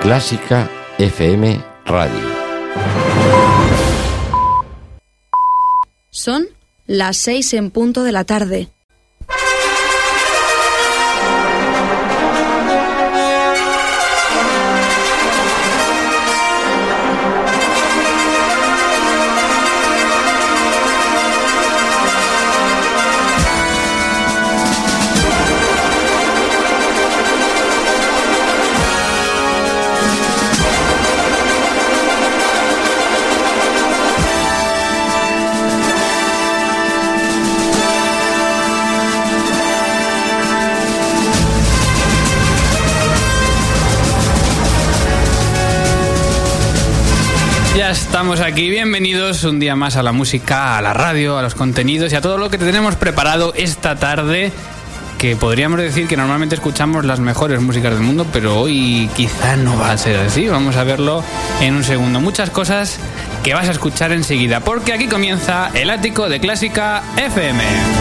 Clásica FM Radio. Son las seis en punto de la tarde. Aquí, bienvenidos un día más a la música, a la radio, a los contenidos y a todo lo que tenemos preparado esta tarde. Que podríamos decir que normalmente escuchamos las mejores músicas del mundo, pero hoy quizá no va a ser así. Vamos a verlo en un segundo. Muchas cosas que vas a escuchar enseguida, porque aquí comienza el ático de Clásica FM.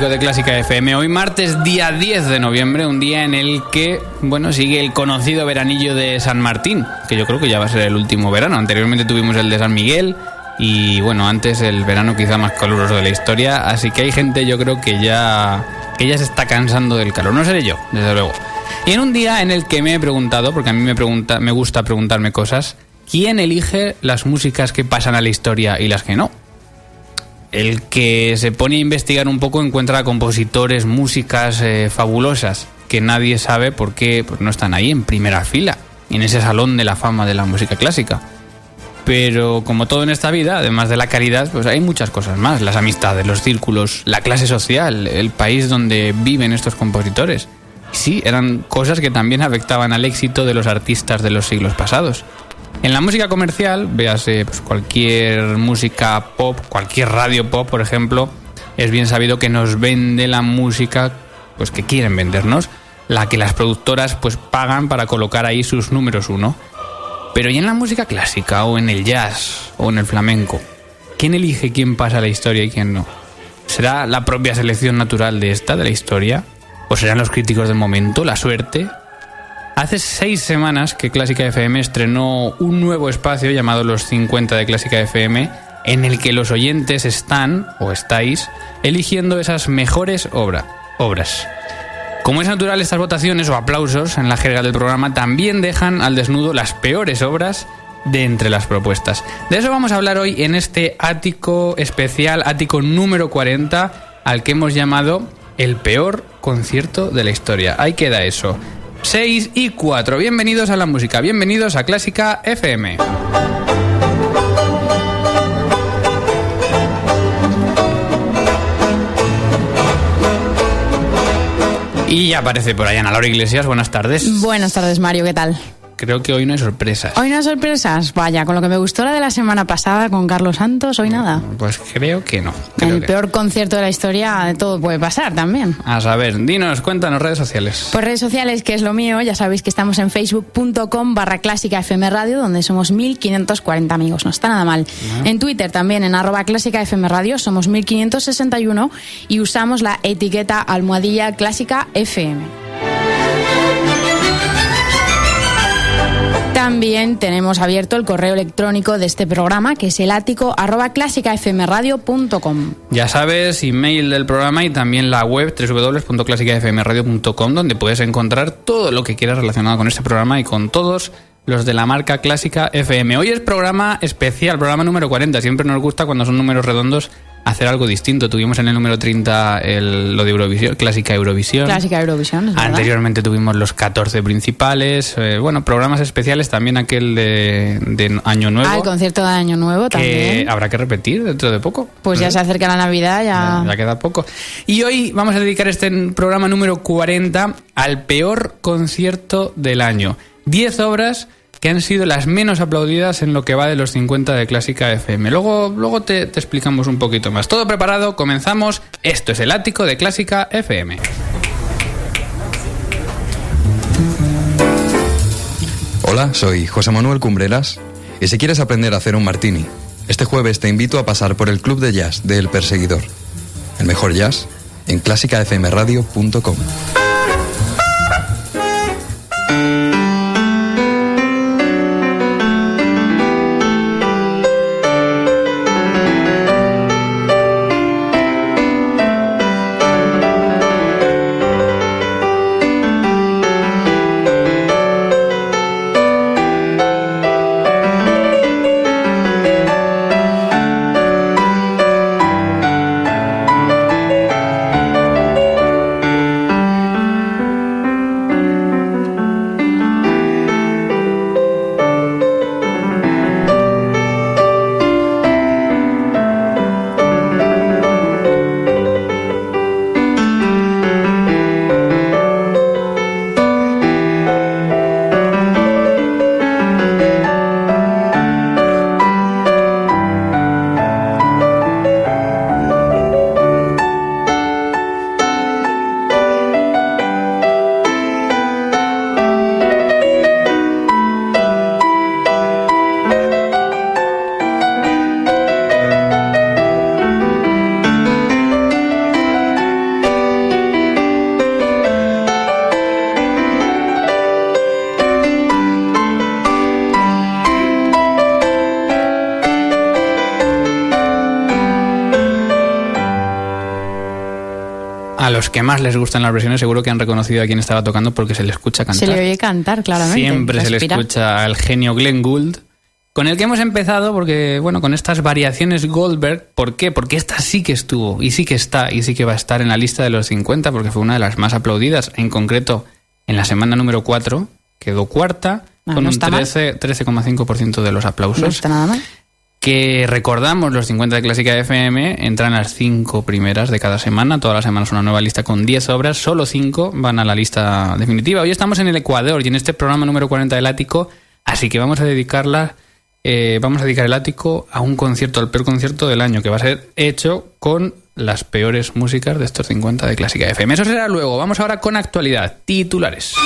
De Clásica FM. Hoy martes, día 10 de noviembre, un día en el que, bueno, sigue el conocido veranillo de San Martín, que yo creo que ya va a ser el último verano. Anteriormente tuvimos el de San Miguel y, bueno, antes el verano quizá más caluroso de la historia. Así que hay gente, yo creo que ya, que ya se está cansando del calor. No seré yo, desde luego. Y en un día en el que me he preguntado, porque a mí me, pregunta, me gusta preguntarme cosas, ¿quién elige las músicas que pasan a la historia y las que no? El que se pone a investigar un poco encuentra compositores, músicas eh, fabulosas que nadie sabe por qué pues, no están ahí en primera fila, en ese salón de la fama de la música clásica. Pero como todo en esta vida, además de la caridad, pues hay muchas cosas más, las amistades, los círculos, la clase social, el país donde viven estos compositores. Sí, eran cosas que también afectaban al éxito de los artistas de los siglos pasados. En la música comercial, véase pues, cualquier música pop, cualquier radio pop, por ejemplo, es bien sabido que nos vende la música pues, que quieren vendernos, la que las productoras pues, pagan para colocar ahí sus números uno. Pero ¿y en la música clásica o en el jazz o en el flamenco? ¿Quién elige quién pasa la historia y quién no? ¿Será la propia selección natural de esta, de la historia? ¿O serán los críticos del momento, la suerte? Hace seis semanas que Clásica FM estrenó un nuevo espacio llamado Los 50 de Clásica FM, en el que los oyentes están, o estáis, eligiendo esas mejores obra, obras. Como es natural, estas votaciones o aplausos en la jerga del programa también dejan al desnudo las peores obras de entre las propuestas. De eso vamos a hablar hoy en este ático especial, ático número 40, al que hemos llamado el peor concierto de la historia. Ahí queda eso. 6 y 4. Bienvenidos a la música, bienvenidos a Clásica FM. Y aparece por ahí Ana Laura Iglesias. Buenas tardes. Buenas tardes, Mario, ¿qué tal? Creo que hoy no hay sorpresas. Hoy no hay sorpresas. Vaya, con lo que me gustó la de la semana pasada con Carlos Santos, hoy nada. Pues creo que no. Creo El que- peor concierto de la historia, de todo puede pasar también. A saber, dinos, cuéntanos redes sociales. Pues redes sociales, que es lo mío, ya sabéis que estamos en facebook.com barra clásica FM Radio, donde somos 1540 amigos, no está nada mal. En Twitter también, en arroba clásica FM Radio, somos 1561 y usamos la etiqueta almohadilla clásica FM. También tenemos abierto el correo electrónico de este programa, que es el ático clásicafmradio.com. Ya sabes, email del programa y también la web www.clásicafmradio.com donde puedes encontrar todo lo que quieras relacionado con este programa y con todos los de la marca Clásica FM. Hoy es programa especial, programa número 40. Siempre nos gusta cuando son números redondos hacer algo distinto. Tuvimos en el número 30 el, lo de Eurovisión, Clásica Eurovisión. Clásica Eurovisión, es verdad. Anteriormente tuvimos los 14 principales, eh, bueno, programas especiales, también aquel de, de Año Nuevo. Ah, el concierto de Año Nuevo que también. habrá que repetir dentro de poco. Pues ya ¿Eh? se acerca la Navidad, ya... Ya, ya queda poco. Y hoy vamos a dedicar este programa número 40 al peor concierto del año. 10 obras que han sido las menos aplaudidas en lo que va de los 50 de Clásica FM. Luego, luego te, explicamos un poquito más. Todo preparado, comenzamos. Esto es el ático de Clásica FM. Hola, soy José Manuel Cumbreras y si quieres aprender a hacer un martini, este jueves te invito a pasar por el club de jazz de El Perseguidor. El mejor jazz en clásicafmradio.com. más les gustan las versiones seguro que han reconocido a quien estaba tocando porque se le escucha cantar. Se le oye cantar, claramente. Siempre se le escucha al genio Glenn Gould, con el que hemos empezado porque, bueno, con estas variaciones Goldberg, ¿por qué? Porque esta sí que estuvo, y sí que está, y sí que va a estar en la lista de los 50 porque fue una de las más aplaudidas, en concreto en la semana número 4, quedó cuarta, Ah, con no un está mal. 13 13,5% de los aplausos No está nada mal. Que recordamos los 50 de Clásica FM, entran las 5 primeras de cada semana, todas las semanas una nueva lista con 10 obras, solo 5 van a la lista definitiva. Hoy estamos en el Ecuador y en este programa número 40 del Ático, así que vamos a dedicarla, eh, vamos a dedicar el Ático a un concierto, al peor concierto del año, que va a ser hecho con las peores músicas de estos 50 de Clásica FM. Eso será luego, vamos ahora con actualidad, titulares.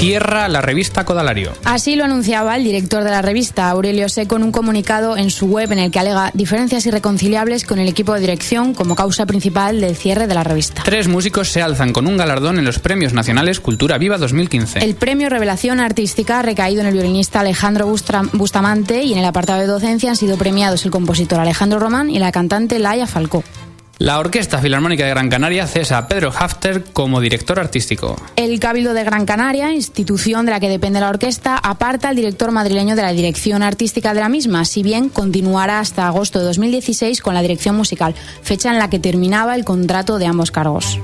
Cierra la revista Codalario. Así lo anunciaba el director de la revista, Aurelio Seco, en un comunicado en su web en el que alega diferencias irreconciliables con el equipo de dirección como causa principal del cierre de la revista. Tres músicos se alzan con un galardón en los Premios Nacionales Cultura Viva 2015. El premio Revelación Artística ha recaído en el violinista Alejandro Bustamante y en el apartado de docencia han sido premiados el compositor Alejandro Román y la cantante Laia Falcó. La Orquesta Filarmónica de Gran Canaria cesa a Pedro Hafter como director artístico. El Cabildo de Gran Canaria, institución de la que depende la orquesta, aparta al director madrileño de la dirección artística de la misma, si bien continuará hasta agosto de 2016 con la dirección musical, fecha en la que terminaba el contrato de ambos cargos.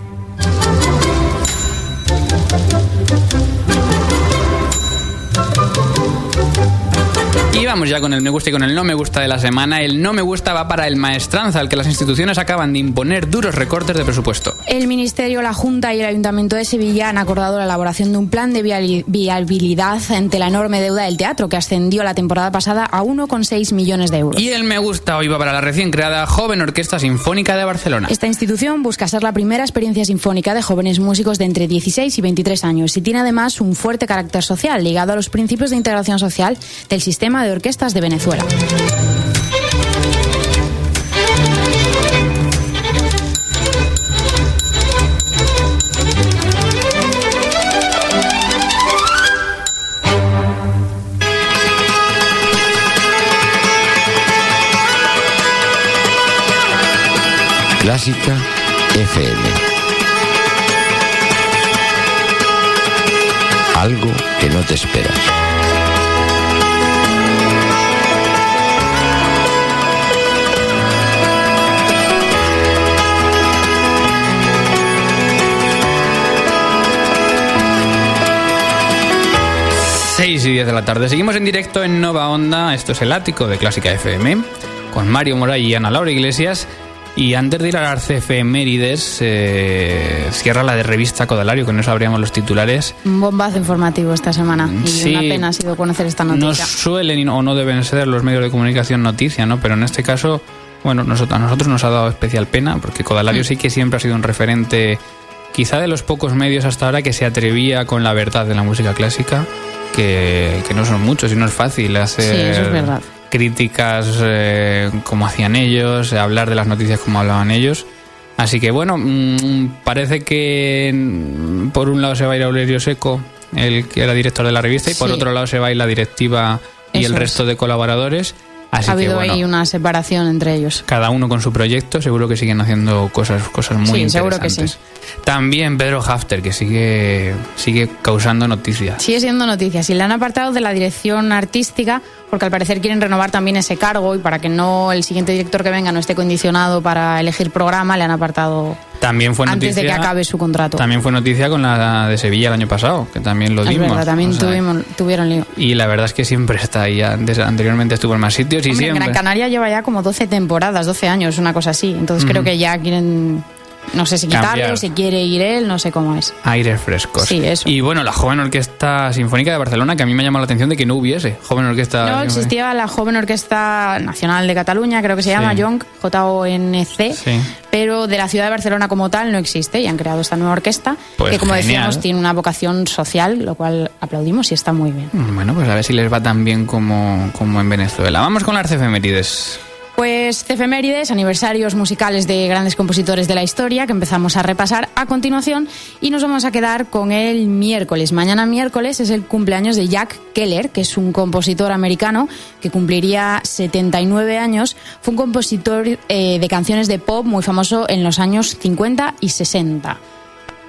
Y vamos ya con el me gusta y con el no me gusta de la semana. El no me gusta va para el maestranza, al que las instituciones acaban de imponer duros recortes de presupuesto. El Ministerio, la Junta y el Ayuntamiento de Sevilla han acordado la elaboración de un plan de viabilidad ante la enorme deuda del teatro, que ascendió la temporada pasada a 1,6 millones de euros. Y el me gusta hoy va para la recién creada Joven Orquesta Sinfónica de Barcelona. Esta institución busca ser la primera experiencia sinfónica de jóvenes músicos de entre 16 y 23 años y tiene además un fuerte carácter social ligado a los principios de integración social del sistema de orquestas de Venezuela. Clásica FM. Algo que no te esperas. 6 y 10 de la tarde. Seguimos en directo en Nova Onda. Esto es el ático de Clásica FM. Con Mario Moray y Ana Laura Iglesias. Y antes de ir a las efemérides, eh, cierra la de revista Codalario, con eso abríamos los titulares. Un bombazo informativo esta semana. Y Sí. una pena ha sido conocer esta No noticia. suelen o no deben ser los medios de comunicación noticia, ¿no? Pero en este caso, bueno, nosotros, a nosotros nos ha dado especial pena, porque Codalario sí que siempre ha sido un referente, quizá de los pocos medios hasta ahora que se atrevía con la verdad de la música clásica, que, que no son muchos y no es fácil hacer Sí, eso es verdad. críticas eh, como hacían ellos, hablar de las noticias como hablaban ellos. Así que bueno, mm, parece que mm, por un lado se va a ir Aurelio Seco, el que era director de la revista, y por Sí. otro lado se va a ir la directiva y Eso el es. resto de colaboradores. Así ha habido que bueno, ahí una separación entre ellos. cada uno con su proyecto, seguro que siguen haciendo cosas, cosas muy Sí, seguro que interesantes. También Pedro Hafter, que sigue, sigue causando noticias. Sigue siendo noticias y le han apartado de la dirección artística porque al parecer quieren renovar también ese cargo y para que no el siguiente director que venga no esté condicionado para elegir programa, le han apartado También fue antes noticia, de que acabe su contrato. También fue noticia con la de Sevilla el año pasado, que también lo es dimos. verdad, también o sea, tuvimos, tuvieron lío. Y la verdad es que siempre está ahí. Antes, anteriormente estuvo en más sitios y Hombre, siempre. Gran Canaria lleva ya como 12 temporadas, 12 años, una cosa así. Entonces creo que ya quieren, no sé si quitarlo, Cambiar. si quiere ir él, no sé cómo es. Aires frescos. Sí, eso. Y bueno, la joven orquesta sinfónica de Barcelona, que a mí me llamó la atención de que no hubiese joven orquesta. No, existía la Joven Orquesta Nacional de Cataluña, creo que se llama Sí. JONC, J-O-N-C, Sí. pero de la ciudad de Barcelona como tal no existe y han creado esta nueva orquesta Pues que, como genial. decíamos, tiene una vocación social, lo cual aplaudimos y está muy bien. Bueno, pues a ver si les va tan bien como, como en Venezuela. Vamos con las efemérides. Pues efemérides, aniversarios musicales de grandes compositores de la historia que empezamos a repasar a continuación y nos vamos a quedar con el miércoles. Mañana miércoles es el cumpleaños de Jack Keller, que es un compositor americano que cumpliría 79 años. Fue un compositor eh, de canciones de pop muy famoso en los años 50 y 60.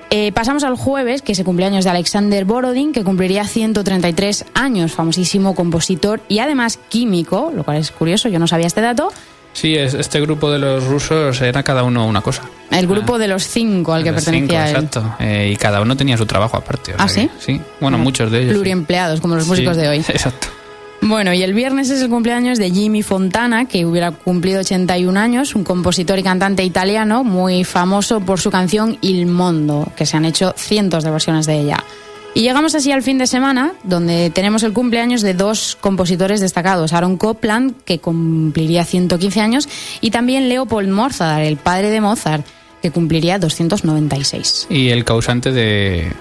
Eh, pasamos al jueves, que es el cumpleaños de Alexander Borodin, que cumpliría 133 años, famosísimo compositor y además químico, lo cual es curioso, yo no sabía este dato. Sí, es, este grupo de los rusos era cada uno una cosa. El grupo de los cinco al que Ah. Pertenecía cinco, él. Exacto. Eh, y cada uno tenía su trabajo aparte. o ¿Ah, sea sí? que- Sí. Bueno, muchos de ellos. sí. Pluriempleados, como los músicos Sí, de hoy. Exacto. Bueno, y el viernes es el cumpleaños de Jimmy Fontana, que hubiera cumplido 81 años, un compositor y cantante italiano muy famoso por su canción Il Mondo, que se han hecho cientos de versiones de ella. Y llegamos así al fin de semana, donde tenemos el cumpleaños de dos compositores destacados, Aaron Copland, que cumpliría 115 años, y también Leopold Mozart, el padre de Mozart, que cumpliría 296. Y el causante de,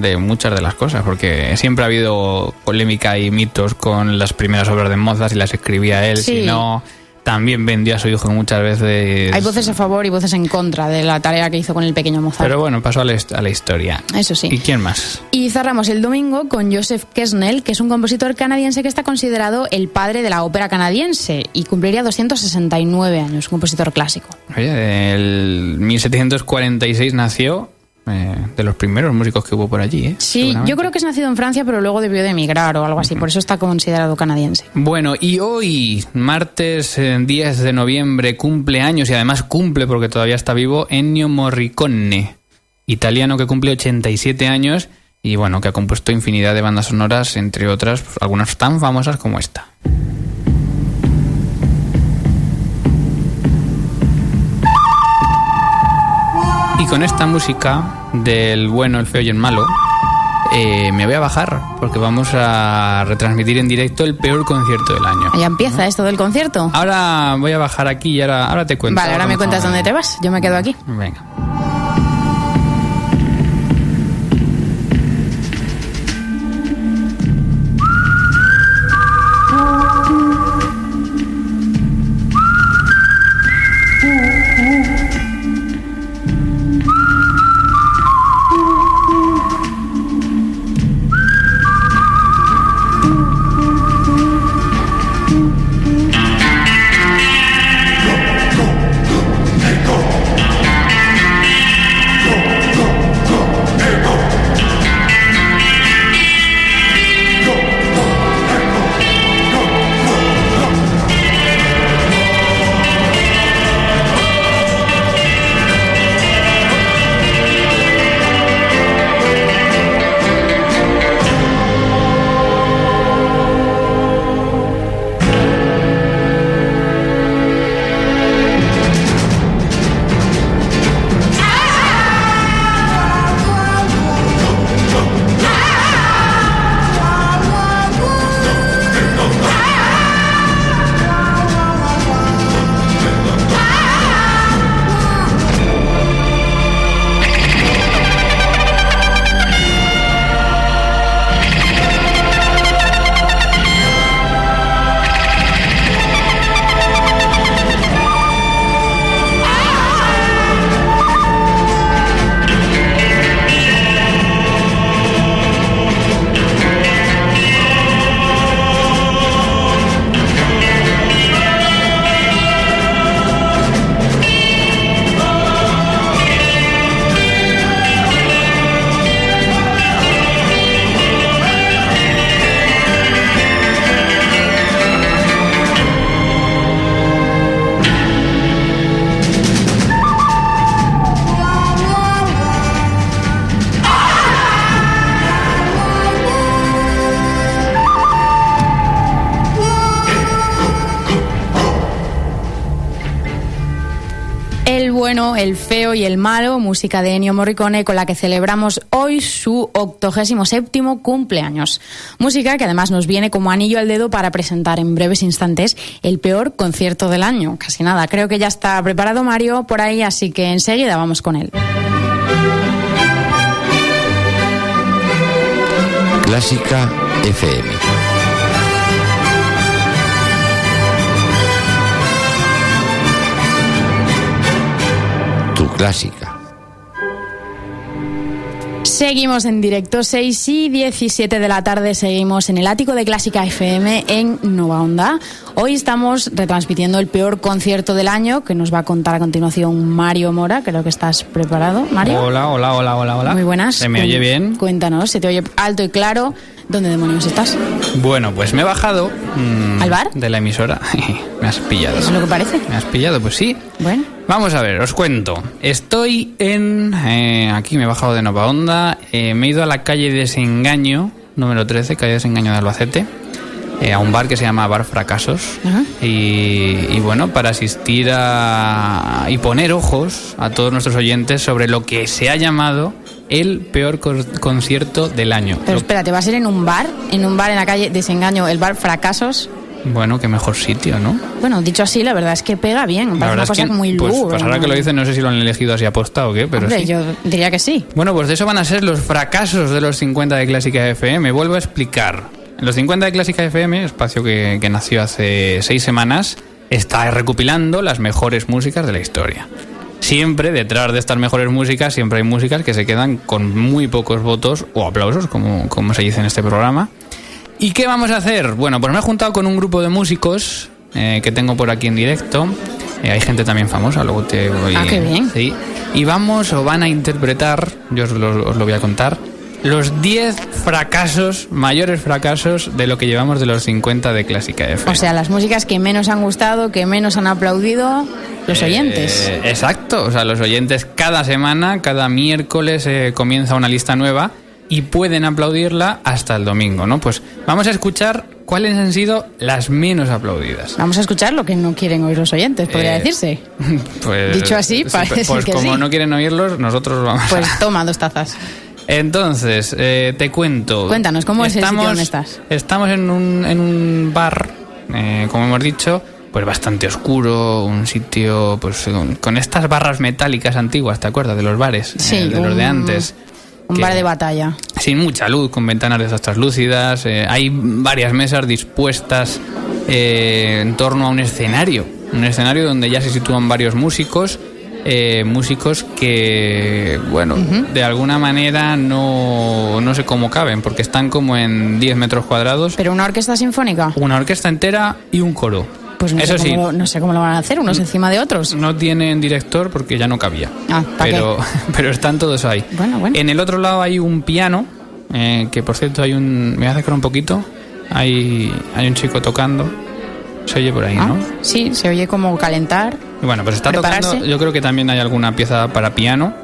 de muchas de las cosas, porque siempre ha habido polémica y mitos con las primeras obras de Mozart, si las escribía él, Sí. si no. También vendió a su hijo muchas veces. Hay voces a favor y voces en contra de la tarea que hizo con el pequeño Mozart. Pero bueno, pasó a la, hist- a la historia. Eso sí. ¿Y quién más? Y cerramos el domingo con Joseph Kesnel, que es un compositor canadiense que está considerado el padre de la ópera canadiense y cumpliría 269 años, un compositor clásico. Oye, el 1746 nació eh, de los primeros músicos que hubo por allí, ¿eh? Sí, yo creo que es nacido en Francia, pero luego debió de emigrar o algo así, por eso está considerado canadiense. Bueno, y hoy, martes eh, 10 de noviembre, cumple años y además cumple porque todavía está vivo Ennio Morricone, italiano que cumple 87 años y bueno, que ha compuesto infinidad de bandas sonoras, entre otras, pues, algunas tan famosas como esta. Y con esta música del bueno, el feo y el malo, eh, me voy a bajar porque vamos a retransmitir en directo el peor concierto del año. Ya empieza esto del concierto. Ahora voy a bajar aquí y ahora, ahora te cuento. Vale, ahora me cuentas dónde te vas. Yo me quedo aquí. Venga. Y el malo, música de Ennio Morricone con la que celebramos hoy su 87 cumpleaños. Música que además nos viene como anillo al dedo para presentar en breves instantes el peor concierto del año. Casi nada, creo que ya está preparado Mario por ahí, así que enseguida vamos con él. Clásica FM. Clásica. Seguimos en directo, 6 y 17 de la tarde, seguimos en el ático de Clásica FM en Nova Onda. Hoy estamos retransmitiendo el peor concierto del año que nos va a contar a continuación Mario Mora, creo que estás preparado, Mario. Hola, hola, hola, hola, hola. Muy buenas. ¿Se me oye bien? Cuéntanos, se te oye alto y claro. ¿Dónde demonios estás? Bueno, pues me he bajado. Mm, ¿Al bar? De la emisora. me has pillado. ¿Es lo que parece? Me has pillado, pues sí. Bueno. Vamos a ver, os cuento. Estoy en. Eh, aquí me he bajado de Nova Onda. Eh, me he ido a la calle Desengaño, número 13, calle Desengaño de Albacete. Eh, a un bar que se llama Bar Fracasos. y, y, bueno, para asistir a. y poner ojos a todos nuestros oyentes sobre lo que se ha llamado el peor concierto del año. Pero espérate, ¿va a ser en un bar? ¿En un bar en la calle Desengaño, el bar Fracasos? Bueno, qué mejor sitio, ¿no? Bueno, dicho así, la verdad es que pega bien. La una cosa muy pues, pues, ahora que lo dicen, no sé si lo han elegido así aposta o qué, pero Hombre, yo diría que sí. Bueno, pues de eso van a ser los fracasos de los 50 de Clásica FM. Vuelvo a explicar. Los 50 de Clásica FM, espacio que, que nació hace seis semanas, está recopilando las mejores músicas de la historia siempre detrás de estas mejores músicas siempre hay músicas que se quedan con muy pocos votos o aplausos, como, como se dice en este programa. ¿Y qué vamos a hacer? Bueno, pues me he juntado con un grupo de músicos eh, que tengo por aquí en directo. Eh, hay gente también famosa, luego te voy... Ah, qué bien. Sí. Y vamos o van a interpretar, yo os lo, os lo voy a contar, los 10 fracasos, mayores fracasos de lo que llevamos de los 50 de Clásica F. O sea, las músicas que menos han gustado, que menos han aplaudido los eh, oyentes. exacto, o sea, los oyentes cada semana, cada miércoles eh, comienza una lista nueva y pueden aplaudirla hasta el domingo, ¿no? Pues vamos a escuchar cuáles han sido las menos aplaudidas. Vamos a escuchar lo que no quieren oír los oyentes, podría eh, decirse. Pues, Dicho así, parece pues, como no quieren oírlos, nosotros vamos Pues toma dos tazas. Entonces, eh, te cuento. Cuéntanos, ¿cómo es el sitio donde estás? Estamos en un, en un bar, eh, como hemos dicho, pues bastante oscuro, un sitio pues con, estas barras metálicas antiguas, ¿te acuerdas? De los bares, sí, eh, de los de antes. Un bar de batalla. Sin mucha luz, con ventanas de esas translúcidas. hay varias mesas dispuestas en torno a un escenario. Un escenario donde ya se sitúan varios músicos eh, músicos que, bueno, de alguna manera no, no sé cómo caben, porque están como en 10 metros cuadrados. ¿Pero una orquesta sinfónica? Una orquesta entera y un coro. Pues no, Eso sé, cómo, sí, no sé cómo lo van a hacer, unos encima de otros. No tienen director porque ya no cabía. Ah, pero, pero están todos ahí. Bueno, bueno. En el otro lado hay un piano, eh, que por cierto hay un... Me voy a acercar un poquito. Hay, hay un chico tocando. Se oye por ahí, ah, ¿no? Sí, se oye como calentar. Bueno, pues está tocando. Yo creo que también hay alguna pieza para piano.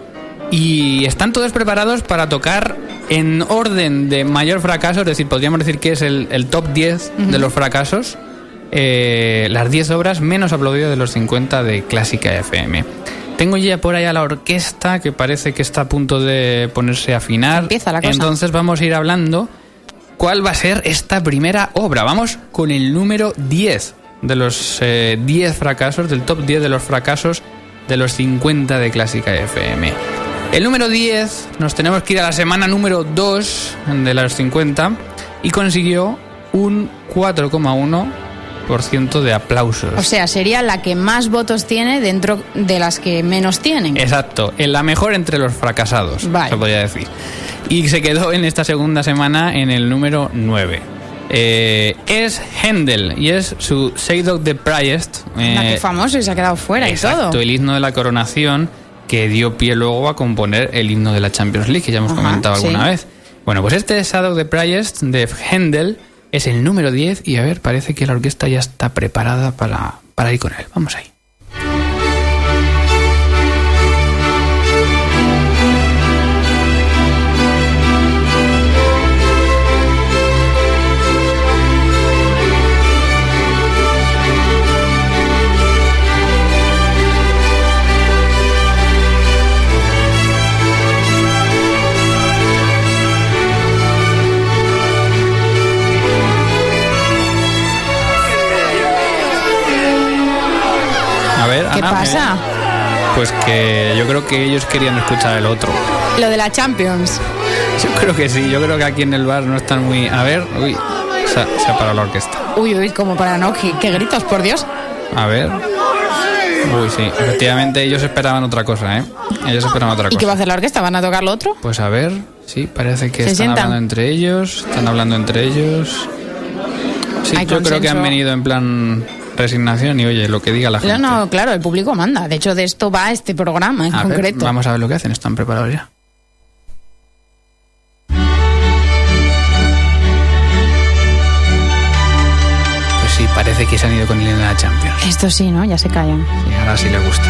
Y están todos preparados para tocar en orden de mayor fracaso, es decir, podríamos decir que es el, top 10 de los fracasos, eh, las 10 obras menos aplaudidas de los 50 de Clásica FM. Tengo ya por ahí a la orquesta que parece que está a punto de ponerse a afinar. Empieza la cosa. Entonces vamos a ir hablando cuál va a ser esta primera obra. Vamos con el número 10 de los 10 eh, fracasos, del top 10 de los fracasos de los 50 de Clásica FM. El número 10, nos tenemos que ir a la semana número 2 de los 50 y consiguió un 4,1% de aplausos. O sea, sería la que más votos tiene dentro de las que menos tienen. Exacto, en la mejor entre los fracasados, se podría decir. Y se quedó en esta segunda semana en el número 9. Eh, es Händel y es su Seidok de Priest. Eh, famoso y se ha quedado fuera y todo. el himno de la coronación que dio pie luego a componer el himno de la Champions League, que ya hemos comentado alguna vez. Bueno, pues este Shadow de Priest de Händel es el número 10 y a ver, parece que la orquesta ya está preparada para, para ir con él. Vamos ahí. ¿Qué pasa? Pues que yo creo que ellos querían escuchar el otro. Lo de la Champions. Yo creo que sí, yo creo que aquí en el bar no están muy... A ver, uy, se ha, se ha parado la orquesta. Uy, uy, como para no, qué, qué gritos, por Dios. A ver. Uy, sí, efectivamente ellos esperaban otra cosa, ¿eh? Ellos esperaban otra ¿Y qué va a cosa. hacer la orquesta? ¿Van a tocar lo otro? Pues a ver, sí, parece que ¿Se están sientan? hablando entre ellos, están hablando entre ellos. Sí, Hay yo creo que han venido en plan resignación y oye, lo que diga la gente. No, no, claro, el público manda. De hecho, de esto va este programa en A ver, concreto. vamos a ver lo que hacen, están preparados ya. Pues sí, parece que se han ido con el de la Champions. Esto sí, ¿no? Ya se callan. Y ahora sí le gusta.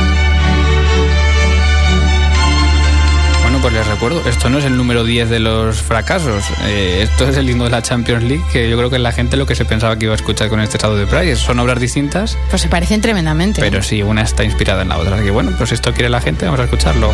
Pues les recuerdo, esto no es el número 10 de los fracasos. eh, esto es el himno de la Champions League, que yo creo que la gente lo que se pensaba que iba a escuchar con este estado de Price. Son obras distintas, Pues se parecen tremendamente. pero sí, una está inspirada en la otra. Así que bueno, pues si esto quiere la gente, vamos a escucharlo.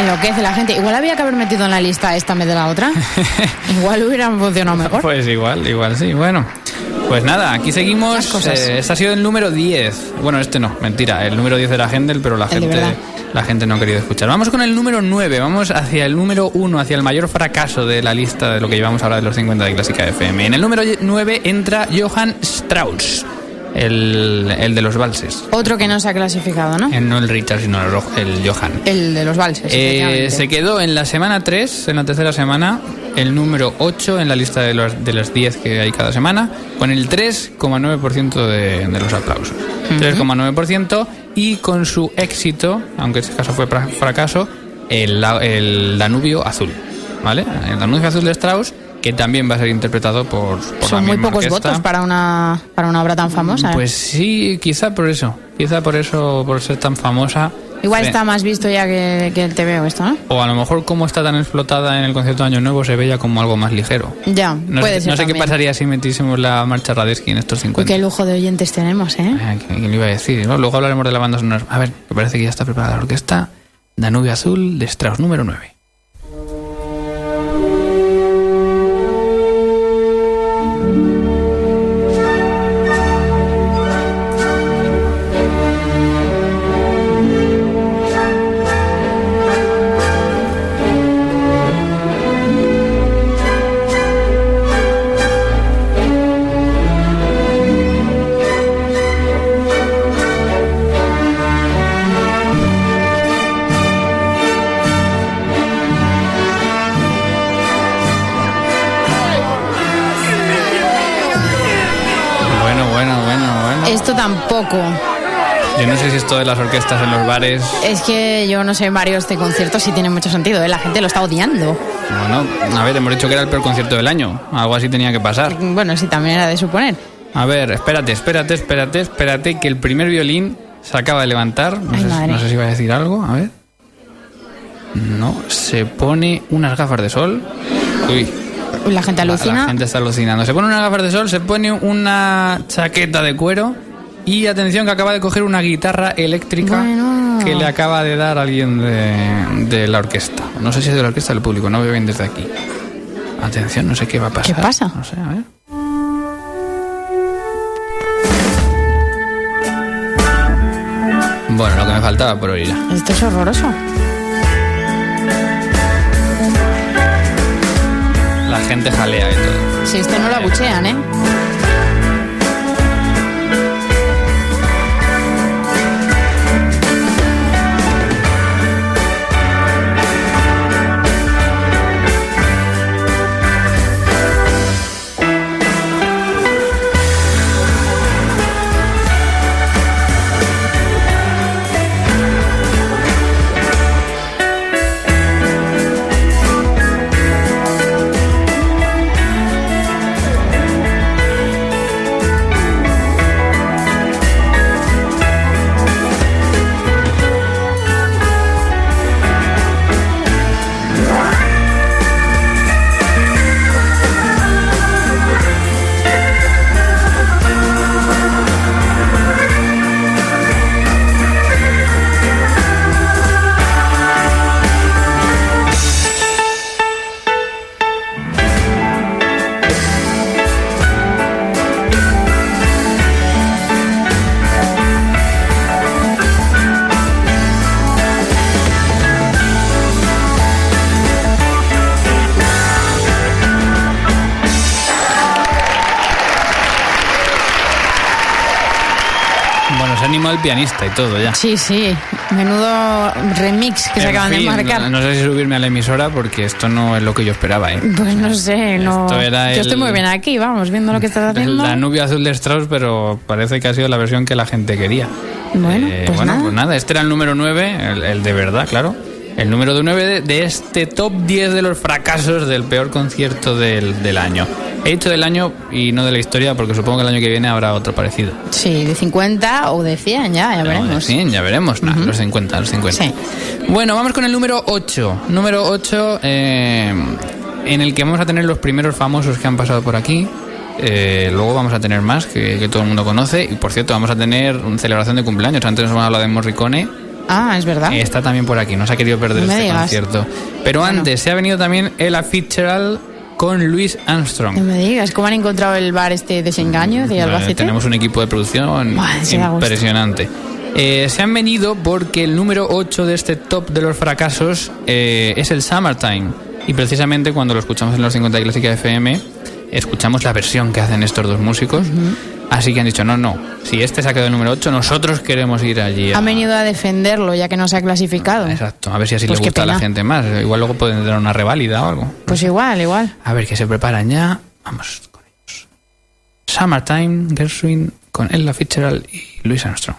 Enloquece la gente. Igual había que haber metido en la lista esta en vez de la otra. Igual hubieran funcionado mejor. Pues igual, igual sí. Bueno, pues nada, aquí seguimos. Cosas. Eh, este ha sido el número 10. Bueno, este no, mentira. El número 10 era Händel, pero la El gente, la gente no ha querido escuchar. Vamos con el número 9. Vamos hacia el número 1, hacia el mayor fracaso de la lista de lo que llevamos ahora de los 50 de Clásica FM. En el número 9 entra Johann Strauss, el, el de los valses. Otro que no se ha clasificado, ¿no? Eh, No el Richard, sino el, el Johann. El de los valses. Eh, se quedó en la semana 3, en la tercera semana, el número 8 en la lista de, los, de las 10 que hay cada semana, con el 3,9% de, de los aplausos. 3,9% y con su éxito, aunque en este caso fue fra- fracaso, el, el Danubio Azul. ¿Vale? El Danubio Azul de Strauss, que también va a ser interpretado por, por la Son muy misma pocos orquesta. votos para una, para una obra tan famosa. ¿eh? Pues sí, quizá por eso. Quizá por eso, por ser tan famosa. Igual está más visto ya que, que el TVO esto, ¿no? O a lo mejor como está tan explotada en el concierto de Año Nuevo se veía como algo más ligero. Ya, No, puede sé, ser no sé qué pasaría si metiésemos la marcha Radesky en estos Uy, 50. qué lujo de oyentes tenemos, ¿eh? Ah, ¿Quién iba a decir? ¿no? Luego hablaremos de la banda sonora. A ver, me parece que ya está preparada la orquesta. Danubio Azul de Strauss, número 9. Tampoco. Yo no sé si esto de las orquestas en los bares. Es que yo no sé, varios de conciertos sí tiene mucho sentido, ¿eh? la gente lo está odiando. Bueno, a ver, hemos dicho que era el peor concierto del año. Algo así tenía que pasar. Bueno, sí, también era de suponer. A ver, espérate, espérate, espérate, espérate, que el primer violín se acaba de levantar. No, Ay, sé, no sé si va a decir algo, a ver. No, se pone unas gafas de sol. Uy, La gente la, alucina. la gente está alucinando. Se pone unas gafas de sol, se pone una chaqueta de cuero y atención que acaba de coger una guitarra eléctrica Bueno. que le acaba de dar alguien de, de la orquesta. No sé si es de la orquesta o del público, no veo bien desde aquí. Atención, no sé qué va a pasar. ¿Qué pasa? No sé, a ver. Bueno, lo que me faltaba por oír. Esto es horroroso. La gente jalea y todo. Si esto no lo abuchean, ¿eh? El pianista y todo ya. Sí, sí. Menudo remix que se En acaban de fin, marcar. No, no sé si subirme a la emisora porque esto no es lo que yo esperaba, ¿eh? Pues no sé, no. Esto era Yo el- estoy muy bien aquí, vamos, viendo lo que estás haciendo. Danubio Azul de Strauss, pero parece que ha sido la versión que la gente quería. Bueno, Eh, pues bueno, nada. pues nada, este era el número 9, el, el de verdad, claro. El número 9 de, de este top 10 de los fracasos del peor concierto del, del año. He dicho del año y no de la historia porque supongo que el año que viene habrá otro parecido. Sí, de 50 o de 100, ya, ya No, veremos. Sí, ya veremos. Nah, Los 50, los 50. Sí. Bueno, vamos con el número 8. Número 8, eh, en el que vamos a tener los primeros famosos que han pasado por aquí. Eh, luego vamos a tener más que, que todo el mundo conoce. Y por cierto, vamos a tener una celebración de cumpleaños. Antes nos hemos hablado de Morricone. Ah, es verdad. Está también por aquí, no se ha querido perder No este digas. concierto. Pero Bueno. antes se ha venido también Ella Fitzgerald con Louis Armstrong. No me digas, ¿cómo han encontrado el bar este desengaño de Albacete? tenemos un equipo de producción Buah, impresionante. Eh, se han venido porque el número 8 de este top de los fracasos eh, es el Summertime. Y precisamente cuando lo escuchamos en los 50 de Clásica FM, escuchamos la versión que hacen estos dos músicos. Así que han dicho, no, no, si este se ha quedado el número 8, nosotros queremos ir allí. a- Han venido a defenderlo ya que no se ha clasificado. Exacto, a ver si así Pues le gusta a la gente más. Igual luego pueden dar una reválida o algo. Pues igual, igual. A ver, que se preparan ya. Vamos con ellos. Summertime, Gershwin, con Ella Fitzgerald y Louis Armstrong.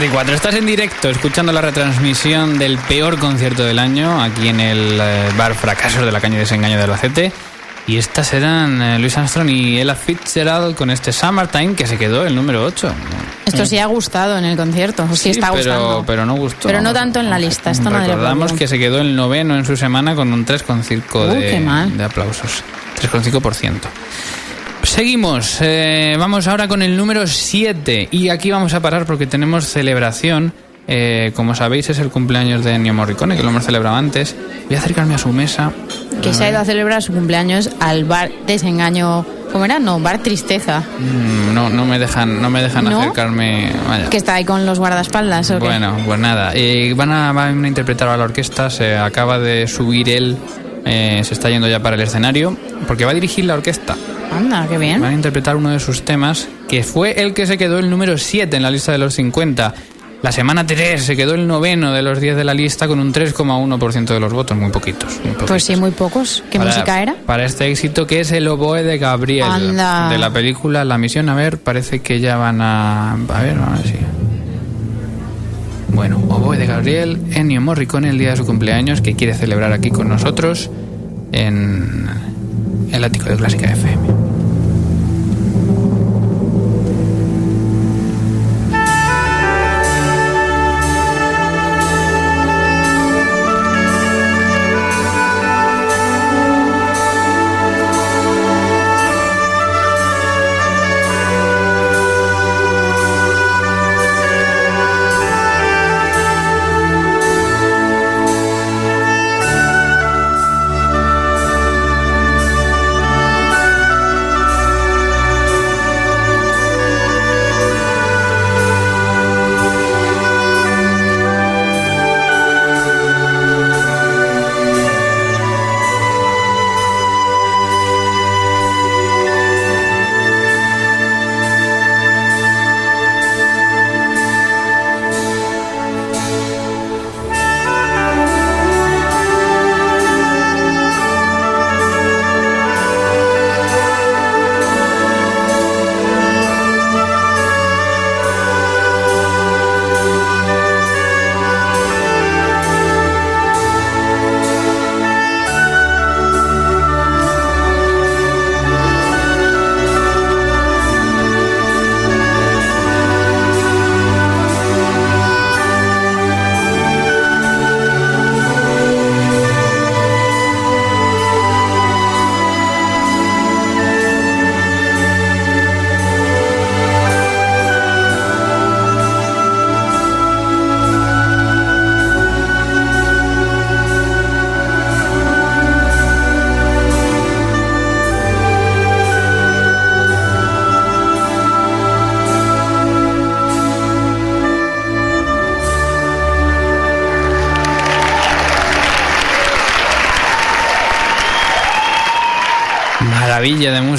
34. Estás en directo escuchando la retransmisión del peor concierto del año aquí en el eh, bar Fracasos de la Caña de Desengaño de Albacete. Y estas eran eh, Luis Armstrong y Ella Fitzgerald con este Summertime que se quedó el número 8. Esto sí ha gustado en el concierto, sí, está pero, gustando. pero no gustó. Pero no tanto en la lista, esto no Recordamos problema. que se quedó el noveno en su semana con un 3,5 Uy, qué de, de aplausos. 3,5%. Seguimos, eh, vamos ahora con el número 7 y aquí vamos a parar porque tenemos celebración. Eh, como sabéis es el cumpleaños de Ennio Morricone, que lo hemos celebrado antes. Voy a acercarme a su mesa. Que se ha ido a celebrar su cumpleaños al bar Desengaño. ¿Cómo era? No, bar Tristeza. Mm, No, no me dejan, no me dejan ¿No? acercarme. Vaya. Que está ahí con los guardaespaldas, ¿o qué? Bueno, pues nada. Eh, van, a, van a interpretar a la orquesta. Se acaba de subir él. Eh, se está yendo ya para el escenario. Porque va a dirigir la orquesta. Anda, qué bien. Van a interpretar uno de sus temas. Que fue el que se quedó el número 7 en la lista de los 50. La semana 3 se quedó el noveno de los 10 de la lista con un 3,1% de los votos. Muy poquitos. muy Pues sí, muy pocos. ¿Qué Para- música era? Para este éxito que es el oboe de Gabriel. Anda. De la película La Misión. A ver, parece que ya van a... A ver, a ver si... Bueno, oboe de Gabriel, Ennio Morricone el día de su cumpleaños que quiere celebrar aquí con nosotros en el ático de Clásica FM.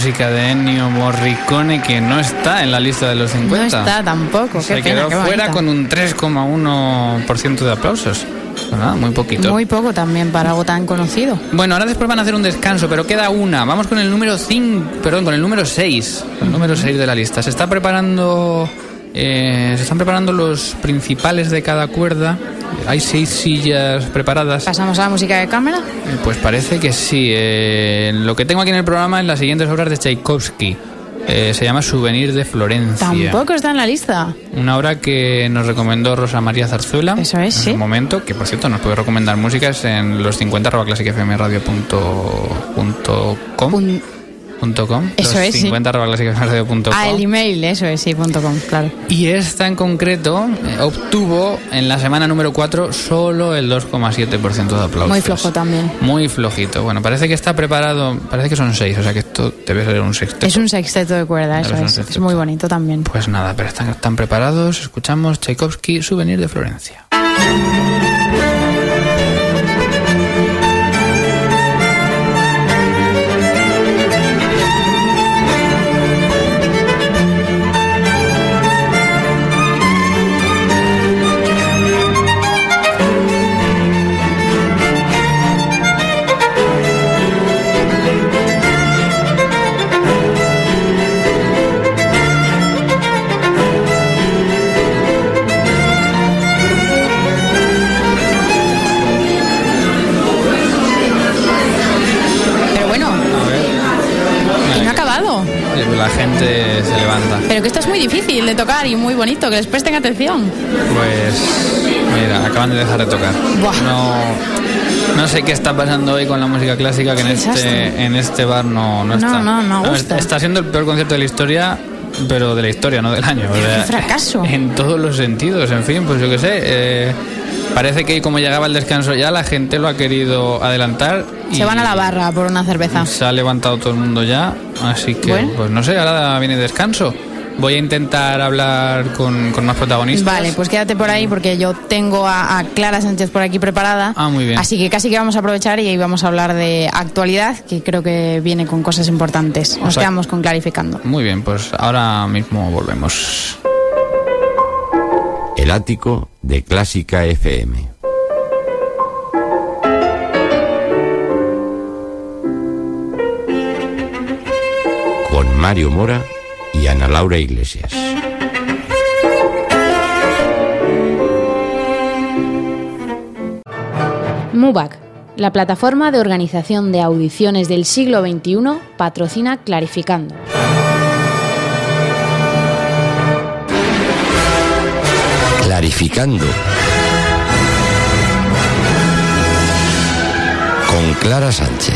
Música de Ennio Morricone que no está en la lista de los 50. No está tampoco. Se qué pena, quedó qué fuera con un 3,1% de aplausos. Nada, muy poquito. Muy poco también para algo tan conocido. Bueno, ahora después van a hacer un descanso, pero queda una. Vamos con el número 5, perdón, con el número 6. El número 6 de la lista. Se está preparando. eh, se están preparando los principales de cada cuerda. Hay seis sillas preparadas. ¿Pasamos a la música de cámara? Pues parece que sí. Eh, lo que tengo aquí en el programa es las siguientes obras de Tchaikovsky. Eh, se llama Souvenir de Florencia. Tampoco está en la lista. Una obra que nos recomendó Rosa María Zarzuela. Eso es, en sí. su momento, que por cierto nos puede recomendar músicas en los 50 arroba. Un- com, Eso es, sí. 50 arroba clásicafmradio.com. Ah, el email, eso es, sí, punto com, claro. Y esta en concreto eh, obtuvo en la semana número 4 solo el 2,7% de aplausos. Muy flojo también. Muy flojito. Bueno, parece que está preparado, parece que son seis, o sea que esto debe ser un sexteto. Es un sexteto de cuerda, eso Es. Es muy bonito también. Pues nada, pero están, están preparados. Escuchamos Tchaikovsky, Souvenir de Florencia. Difícil de tocar y muy bonito, que les presten atención. Pues mira, acaban de dejar de tocar. Buah. No, no sé qué está pasando hoy con la música clásica, que en Desastre. este, en este bar no, no No, está. no, no gusta. Está siendo el peor concierto de la historia, pero de la historia, no del año. fracaso. En todos los sentidos, en fin, pues yo qué sé. eh, parece que como llegaba el descanso ya, la gente lo ha querido adelantar. Y Se van a la barra por una cerveza. Se ha levantado todo el mundo ya, así que, Bueno. pues no sé, ahora viene descanso. Voy a intentar hablar con, con más protagonistas. Vale, pues quédate por ahí porque yo tengo a, a Clara Sánchez por aquí preparada. Ah, muy bien. Así que casi que vamos a aprovechar y ahí vamos a hablar de actualidad, que creo que viene con cosas importantes. Nos O sea- quedamos con clarificando. Muy bien, pues ahora mismo volvemos. El ático de Clásica FM. Con Mario Mora y Ana Laura Iglesias. MUBAC, la plataforma de organización de audiciones del siglo XXI, patrocina Clarificando. Clarificando. Con Clara Sánchez.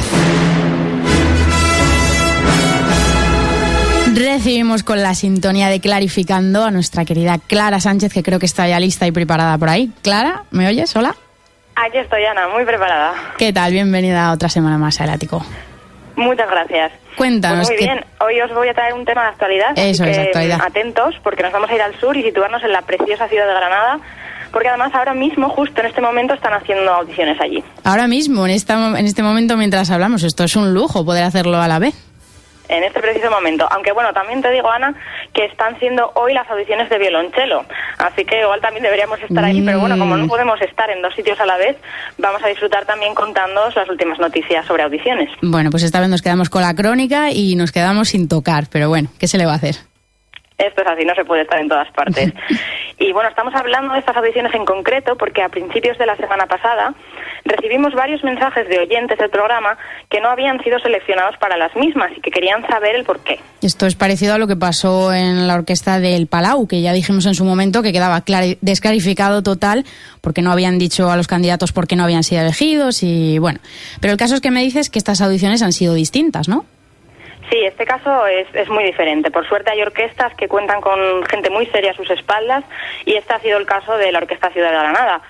Recibimos con la sintonía de Clarificando a nuestra querida Clara Sánchez, que creo que está ya lista y preparada por ahí. Clara, ¿me oyes? Hola. Aquí estoy, Ana, muy preparada. ¿Qué tal? Bienvenida a otra semana más al ático. Muchas gracias. Cuéntanos. Pues muy qué- bien, hoy os voy a traer un tema de actualidad. Eso es, que, actualidad. Atentos, porque nos vamos a ir al sur y situarnos en la preciosa ciudad de Granada, porque además ahora mismo, justo en este momento, están haciendo audiciones allí. Ahora mismo, en, esta, en este momento, mientras hablamos, esto es un lujo poder hacerlo a la vez. En este preciso momento. Aunque bueno, también te digo, Ana, que están siendo hoy las audiciones de violonchelo. Así que igual también deberíamos estar ahí, pero bueno, como Mm. no podemos estar en dos sitios a la vez, vamos a disfrutar también contándoos las últimas noticias sobre audiciones. Bueno, pues esta vez nos quedamos con la crónica y nos quedamos sin tocar, pero bueno, ¿qué se le va a hacer? Esto es así, no se puede estar en todas partes. Y bueno, estamos hablando de estas audiciones en concreto porque a principios de la semana pasada recibimos varios mensajes de oyentes del programa que no habían sido seleccionados para las mismas y que querían saber el por qué. Esto es parecido a lo que pasó en la orquesta del Palau, que ya dijimos en su momento que quedaba desclarificado total porque no habían dicho a los candidatos por qué no habían sido elegidos y bueno. Pero el caso es que me dices que estas audiciones han sido distintas, ¿no? Sí, este caso es, es muy diferente. Por suerte hay orquestas que cuentan con gente muy seria a sus espaldas y este ha sido el caso de la Orquesta Ciudad de Granada.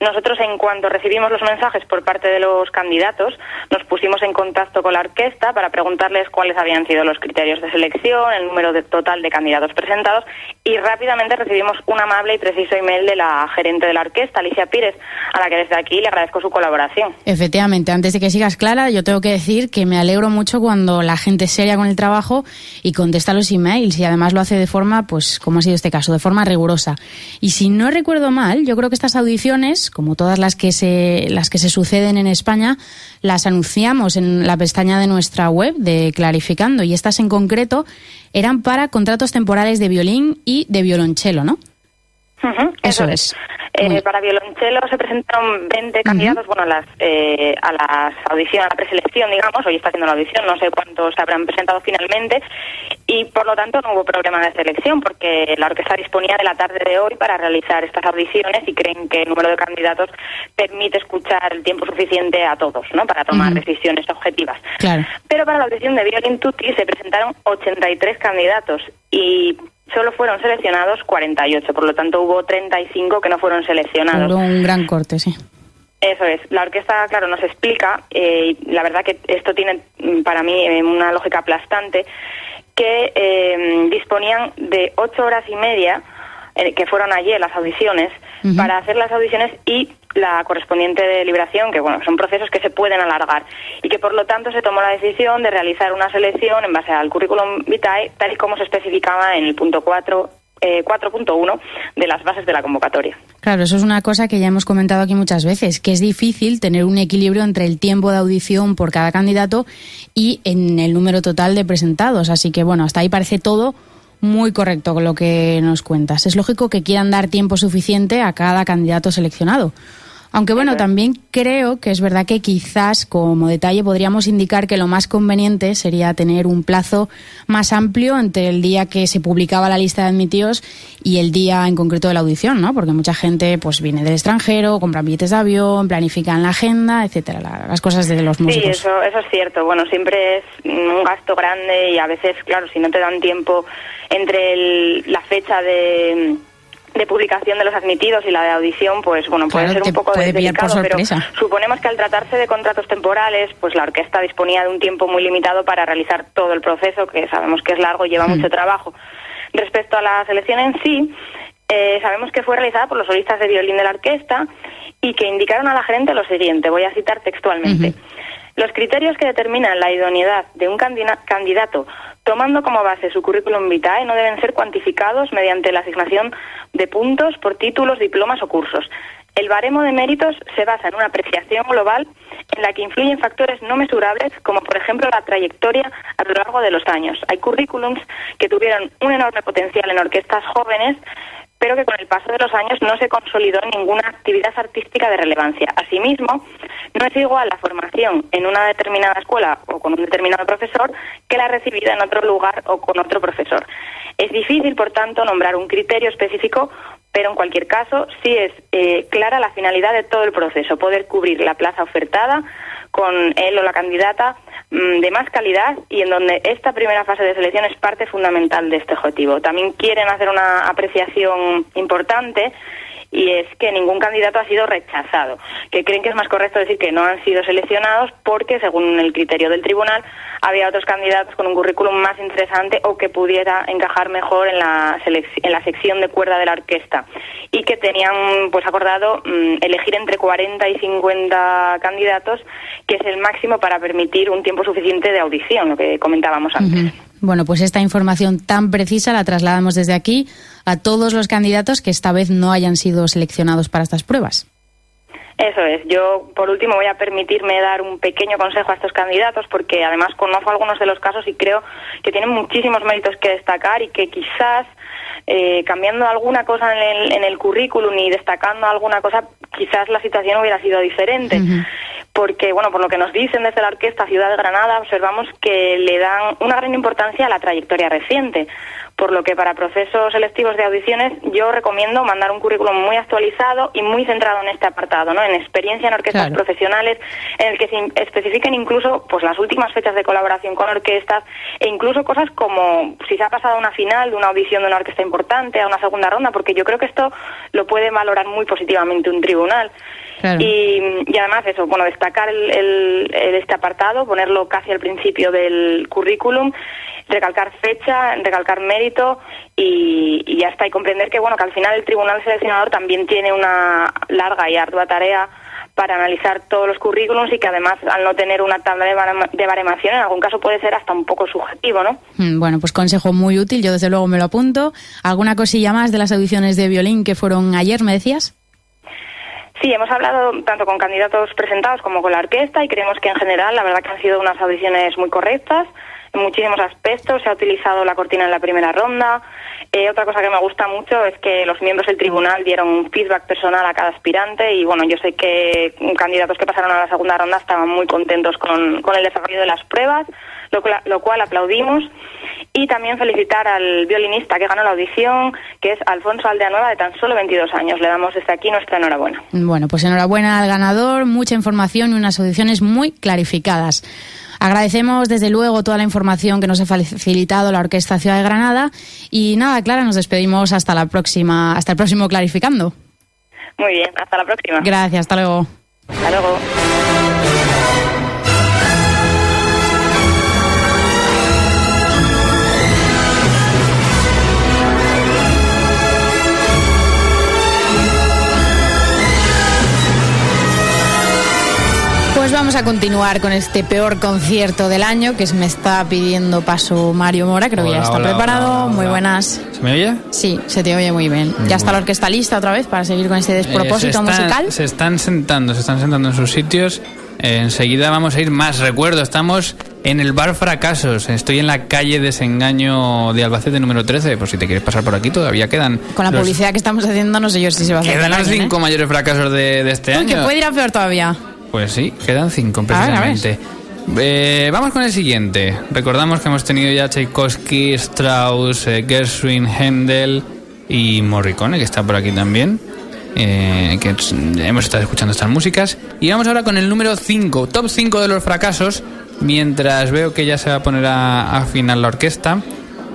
Nosotros, en cuanto recibimos los mensajes por parte de los candidatos, nos pusimos en contacto con la orquesta para preguntarles cuáles habían sido los criterios de selección, el número de- total de candidatos presentados y rápidamente recibimos un amable y preciso email de la gerente de la orquesta, Alicia Pires, a la que desde aquí le agradezco su colaboración. Efectivamente, antes de que sigas Clara, yo tengo que decir que me alegro mucho cuando la gente es seria con el trabajo y contesta los emails y además lo hace de forma, pues como ha sido este caso, de forma rigurosa. Y si no recuerdo mal, yo creo que estas audiciones, como todas las que se las que se suceden en España, las anunciamos en la pestaña de nuestra web de Clarificando y estas en concreto eran para contratos temporales de violín y de violonchelo, ¿no? Eso es. Eh, Muy- para violonchelo se presentaron 20 candidatos, bueno, a las, eh, a las audiciones, a la preselección, digamos, hoy está haciendo la audición, no sé cuántos se habrán presentado finalmente, y por lo tanto no hubo problema de selección, porque la orquesta disponía de la tarde de hoy para realizar estas audiciones y creen que el número de candidatos permite escuchar el tiempo suficiente a todos, ¿no?, para tomar decisiones objetivas. Claro. Pero para la audición de Violin Tutti se presentaron 83 candidatos y solo fueron seleccionados 48, por lo tanto hubo 35 que no fueron seleccionados. Hubo un gran corte, sí. Eso es. La orquesta, claro, nos explica, eh, y la verdad que esto tiene mm, para mí eh, una lógica aplastante, que eh, disponían de ocho horas y media, eh, que fueron ayer las audiciones, para hacer las audiciones y la correspondiente deliberación, que bueno, son procesos que se pueden alargar y que por lo tanto se tomó la decisión de realizar una selección en base al currículum vitae, tal y como se especificaba en el punto 4, eh, 4.1 de las bases de la convocatoria. Claro, eso es una cosa que ya hemos comentado aquí muchas veces, que es difícil tener un equilibrio entre el tiempo de audición por cada candidato y en el número total de presentados. Así que bueno, hasta ahí parece todo muy correcto con lo que nos cuentas. Es lógico que quieran dar tiempo suficiente a cada candidato seleccionado. Aunque bueno, también creo que es verdad que quizás como detalle podríamos indicar que lo más conveniente sería tener un plazo más amplio entre el día que se publicaba la lista de admitidos y el día en concreto de la audición, ¿no? Porque mucha gente pues viene del extranjero, compran billetes de avión, planifican la agenda, etcétera, las cosas de los músicos. Sí, eso, eso es cierto. Bueno, siempre es un gasto grande y a veces, claro, si no te dan tiempo entre la fecha de de publicación de los admitidos y la de audición, pues bueno, puede ser un poco delicado, pero suponemos que al tratarse de contratos temporales, pues la orquesta disponía de un tiempo muy limitado para realizar todo el proceso, que sabemos que es largo y lleva mucho trabajo. Respecto a la selección en sí, eh, sabemos que fue realizada por los solistas de violín de la orquesta y que indicaron a la gerente lo siguiente, voy a citar textualmente. Los criterios que determinan la idoneidad de un candidato tomando como base su currículum vitae, no deben ser cuantificados mediante la asignación de puntos por títulos, diplomas o cursos. El baremo de méritos se basa en una apreciación global en la que influyen factores no mesurables, como por ejemplo la trayectoria a lo largo de los años. Hay currículums que tuvieron un enorme potencial en orquestas jóvenes, pero que con el paso de los años no se consolidó ninguna actividad artística de relevancia. Asimismo, no es igual la formación en una determinada escuela o con un determinado profesor que la recibida en otro lugar o con otro profesor. Es difícil, por tanto, nombrar un criterio específico, pero en cualquier caso sí es eh, clara la finalidad de todo el proceso, poder cubrir la plaza ofertada con él o la candidata Mm, de más calidad y en donde esta primera fase de selección es parte fundamental de este objetivo. También quieren hacer una apreciación importante y es que ningún candidato ha sido rechazado, que creen que es más correcto decir que no han sido seleccionados porque, según el criterio del tribunal, había otros candidatos con un currículum más interesante o que pudiera encajar mejor en la, en la sección de cuerda de la orquesta y que tenían pues acordado mm, elegir entre 40 y 50 candidatos, que es el máximo para permitir un tiempo suficiente de audición, lo que comentábamos antes. Bueno, pues esta información tan precisa la trasladamos desde aquí a todos los candidatos que esta vez no hayan sido seleccionados para estas pruebas. Eso es. Yo, por último, voy a permitirme dar un pequeño consejo a estos candidatos porque además conozco algunos de los casos y creo que tienen muchísimos méritos que destacar y que quizás eh, cambiando alguna cosa en el, en el, currículum y destacando alguna cosa, quizás la situación hubiera sido diferente porque, bueno, por lo que nos dicen desde la Orquesta Ciudad de Granada, observamos que le dan una gran importancia a la trayectoria reciente, por lo que para procesos selectivos de audiciones yo recomiendo mandar un currículum muy actualizado y muy centrado en este apartado, ¿no? En experiencia en orquestas profesionales, en el que se especifiquen incluso pues las últimas fechas de colaboración con orquestas e incluso cosas como si se ha pasado a una final de una audición de una orquesta importante, a una segunda ronda, porque yo creo que esto lo puede valorar muy positivamente un tribunal. Y, además eso, bueno, destacar el, este apartado, ponerlo casi al principio del currículum, recalcar fecha, recalcar mérito y, ya está. Y comprender que, bueno, que al final el tribunal seleccionador también tiene una larga y ardua tarea para analizar todos los currículums y que además al no tener una tabla de, baremación en algún caso puede ser hasta un poco subjetivo, ¿no? Mm, bueno, pues consejo muy útil, yo desde luego me lo apunto. ¿Alguna cosilla más de las audiciones de violín que fueron ayer, me decías? Sí, hemos hablado tanto con candidatos presentados como con la orquesta y creemos que en general la verdad que han sido unas audiciones muy correctas en muchísimos aspectos. Se ha utilizado la cortina en la primera ronda. Eh, otra cosa que me gusta mucho es que los miembros del tribunal dieron un feedback personal a cada aspirante y bueno, yo sé que candidatos que pasaron a la segunda ronda estaban muy contentos con, con el desarrollo de las pruebas, lo, lo cual aplaudimos y también felicitar al violinista que ganó la audición, que es Alfonso Aldeanueva, de tan solo 22 años. Le damos desde aquí nuestra enhorabuena. Bueno, pues enhorabuena al ganador, mucha información y unas audiciones muy clarificadas. Agradecemos desde luego toda la información que nos ha facilitado la Orquesta Ciudad de Granada y nada, Clara, nos despedimos hasta la próxima, hasta el próximo clarificando. Muy bien, hasta la próxima. Gracias, hasta luego. Hasta luego. Vamos a continuar con este peor concierto del año que me está pidiendo paso Mario Mora. Creo que ya está preparado. muy buenas. ¿Se me oye? Sí, se te oye muy bien. ¿Ya está la orquesta lista otra vez para seguir con este despropósito eh, musical? Se están sentando, se están sentando en sus sitios. enseguida vamos a ir más recuerdos. Estamos en el bar Fracasos. Estoy en la calle Desengaño de Albacete número 13. Por si te quieres pasar por aquí, todavía quedan. Con la los- publicidad que estamos haciendo, no sé yo si se va a hacer. Quedan los cinco ¿eh? mayores fracasos de, de este Uy, que año. puede ir a peor todavía. Pues sí, quedan cinco A ver, a ver. precisamente. Eh, vamos con el siguiente. Recordamos que hemos tenido ya Tchaikovsky, Strauss, eh, Gershwin, Händel y Morricone, que está por aquí también. eh, que hemos estado escuchando estas músicas. Y vamos ahora con el número 5, top 5 de los fracasos. Mientras veo que ya se va a poner a, a afinar la orquesta.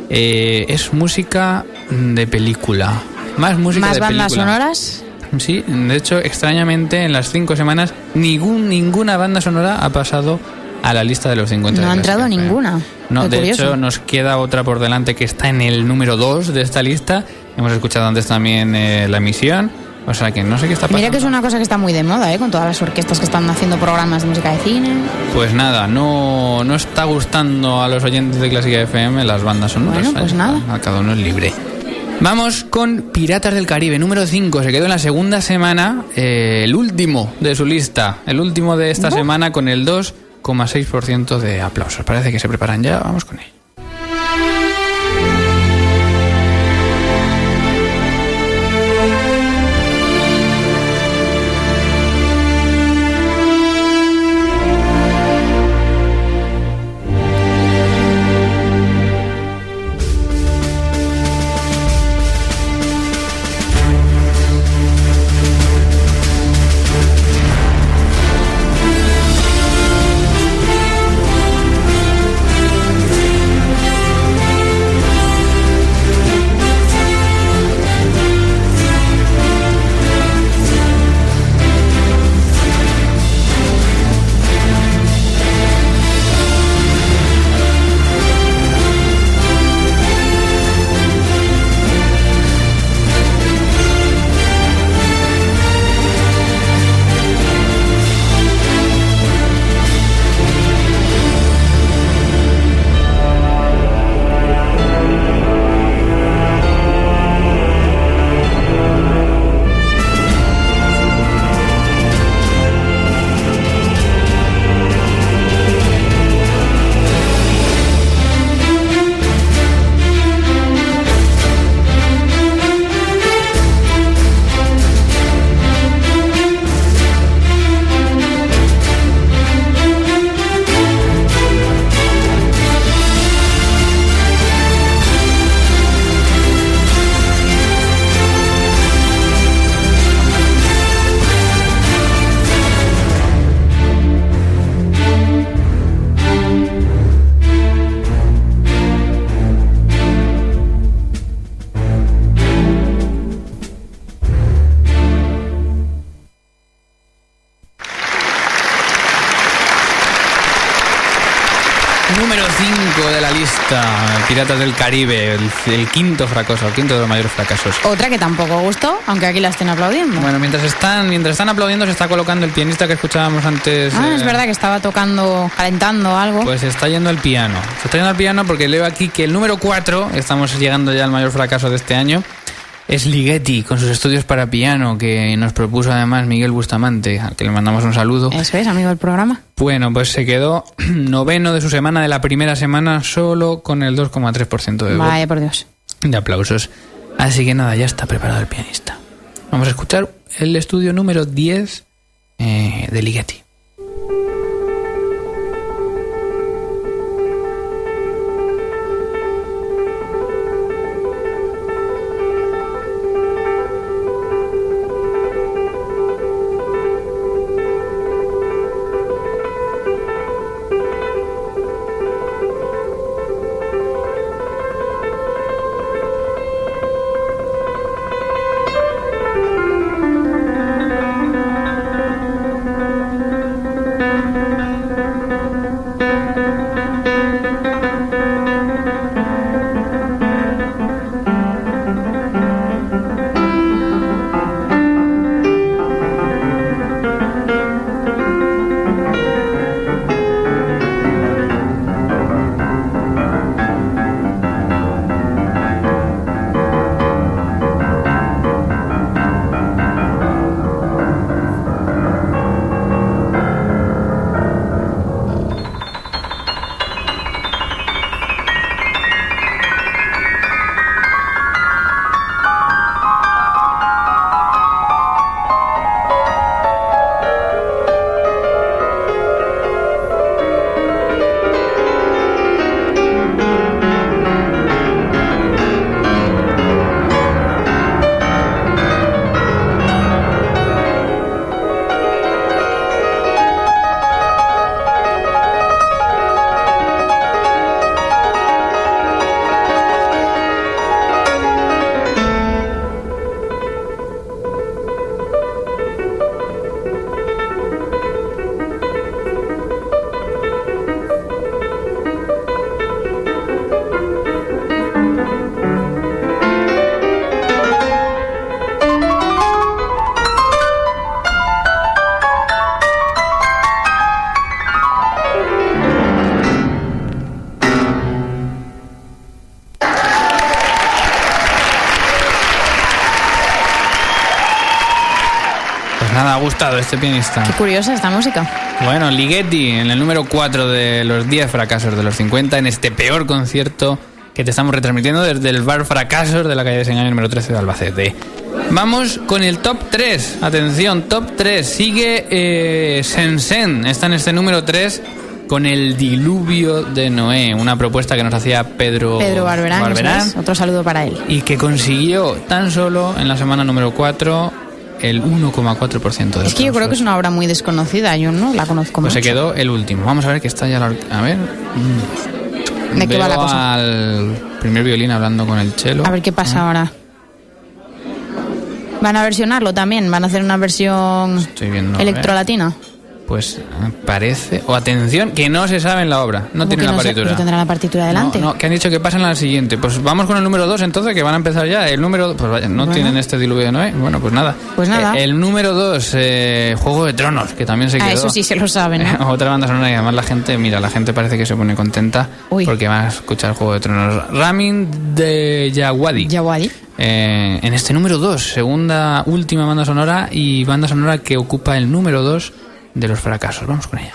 Eh, es música de película. Más música Más de bandas película. sonoras. Sí, de hecho, extrañamente, en las cinco semanas, ningún, ninguna banda sonora ha pasado a la lista de los 50. No ha entrado ninguna. No, Qué de curioso. hecho, nos queda otra por delante que está en el número 2 de esta lista. Hemos escuchado antes también eh, la emisión. O sea que no sé qué está pasando. Mira que es una cosa que está muy de moda, ¿eh? Con todas las orquestas que están haciendo programas de música de cine. Pues nada, no, no está gustando a los oyentes de Clásica FM las bandas sonoras. Bueno, pues nada. A cada uno es libre. Vamos con Piratas del Caribe, número 5. Se quedó en la segunda semana, eh, el último de su lista. El último de esta semana con el 2,6% de aplausos. Parece que se preparan ya. Vamos con él. Piratas del Caribe, el, el quinto fracaso, el quinto de los mayores fracasos. Otra que tampoco gustó, aunque aquí la estén aplaudiendo. Bueno, mientras están, mientras están aplaudiendo se está colocando el pianista que escuchábamos antes. ah, eh, es verdad que estaba tocando, calentando algo. Pues se está yendo al piano. Se está yendo al piano porque leo aquí que el número 4, estamos llegando ya al mayor fracaso de este año, es Ligeti con sus estudios para piano que nos propuso además Miguel Bustamante, al que le mandamos un saludo. Eso es, amigo del programa. Bueno, pues se quedó noveno de su semana de la primera semana solo con el 2,3% de, Vaya por Dios. de aplausos. Así que nada, ya está preparado el pianista. Vamos a escuchar el estudio número 10 eh, de Ligeti. Ha gustado este pianista. Qué curiosa esta música. Bueno, Ligeti en el número 4 de los 10 fracasos de los 50 en este peor concierto que te estamos retransmitiendo desde el bar Fracasos de la calle de Señal número 13 de Albacete. Vamos con el top 3. Atención, top 3. Sigue eh, Sensen. Está en este número 3 con el diluvio de Noé. Una propuesta que nos hacía Pedro, Pedro Barberán. es. Otro saludo para él. Y que consiguió tan solo en la semana número 4 el 1,4% de Es que yo creo que es una obra muy desconocida. Yo no la conozco Pues se mucho. quedó el último. Vamos a ver que está ya la... A ver... mm. ¿De qué va la Veo cosa? al primer violín hablando con el cello. A ver qué pasa Ah, ahora. Van a versionarlo también. Van a hacer una versión Estoy viendo. a ver. electrolatina. Pues eh, parece... O atención, que no se sabe en la obra. No ¿Cómo tiene que la no partitura. Pero tendrá la partitura delante. No, no, que han dicho que pasen a la siguiente. Pues vamos con el número 2 entonces, que van a empezar ya. El número... Pues vaya, no Bueno. tienen este diluvio de Noé. Bueno, pues nada. Pues nada. Eh, el número 2, Juego de Tronos, que también se quedó. Ah, eso sí se lo saben. ¿no? Otra banda sonora y además la gente, mira, la gente parece que se pone contenta Uy. porque va a escuchar Juego de Tronos. Ramin de Yawadi. Yawadi. Eh, en este número 2, segunda, última banda sonora y banda sonora que ocupa el número 2 de los fracasos. Vamos con ella.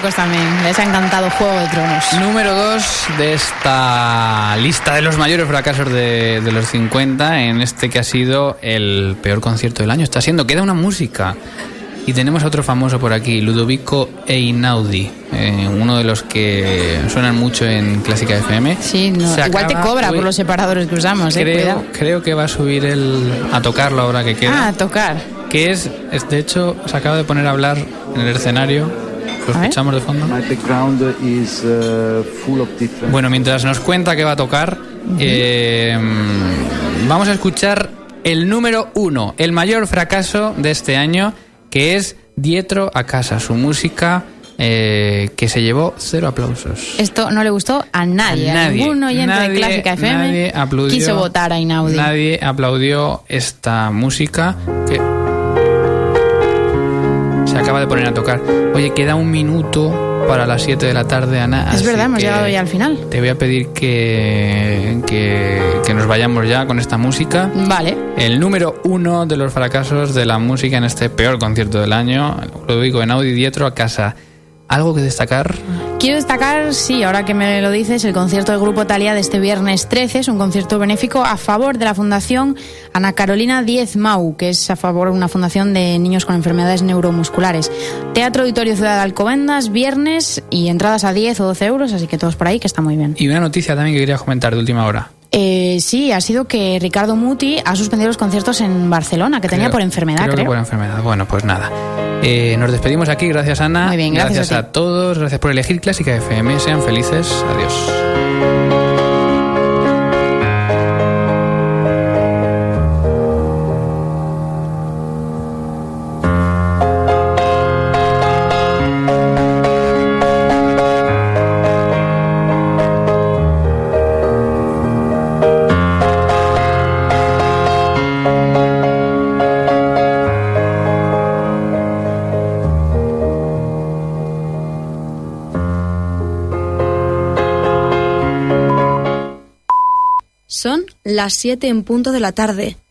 Locos también. Les ha encantado Juego de Tronos. Número 2 de esta lista de los mayores fracasos de, de los 50, en este que ha sido el peor concierto del año. Está siendo, queda una música. Y tenemos a otro famoso por aquí, Ludovico Einaudi, eh, uno de los que suenan mucho en Clásica FM. Sí, no, igual te cobra uy, por los separadores que usamos, eh, Creo, cuidado. creo que va a subir el, a tocarlo ahora que queda. Ah, a tocar. Que es, es, de hecho, se acaba de poner a hablar en el escenario. ¿Lo A escuchamos de fondo? Uh. Bueno, mientras nos cuenta que va a tocar, eh, vamos a escuchar el número uno, el mayor fracaso de este año, que es Dietro a casa, su música eh, que se llevó cero aplausos. Esto no le gustó a nadie. A A, nadie, ningún oyente nadie, de Clásica FM nadie aplaudió, quiso votar a Inaudi. Nadie aplaudió esta música que se acaba de poner a tocar. Oye, queda un minuto para las 7 de la tarde, Ana. Es verdad, hemos llegado ya al final. Te voy a pedir que, que, que nos vayamos ya con esta música. Vale. El número uno de los fracasos de la música en este peor concierto del año, lo digo en Audi Dietro a casa. ¿Algo que destacar? Quiero destacar, sí, ahora que me lo dices, el concierto del Grupo Talía de este viernes 13 es un concierto benéfico a favor de la Fundación Ana Carolina Diez Mau, que es a favor de una fundación de niños con enfermedades neuromusculares. Teatro Auditorio Ciudad de Alcobendas, viernes y entradas a 10 o 12 euros, así que todos por ahí, que está muy bien. Y una noticia también que quería comentar de última hora. Eh, sí, ha sido que Ricardo Muti ha suspendido los conciertos en Barcelona, que tenía por enfermedad, creo. creo. que por enfermedad. Bueno, pues nada. Eh, nos despedimos aquí. Gracias, Ana. Muy bien, gracias a a, ti. todos. Gracias por elegir Clásica FM. Sean felices. Adiós. Las 7 en punto de la tarde.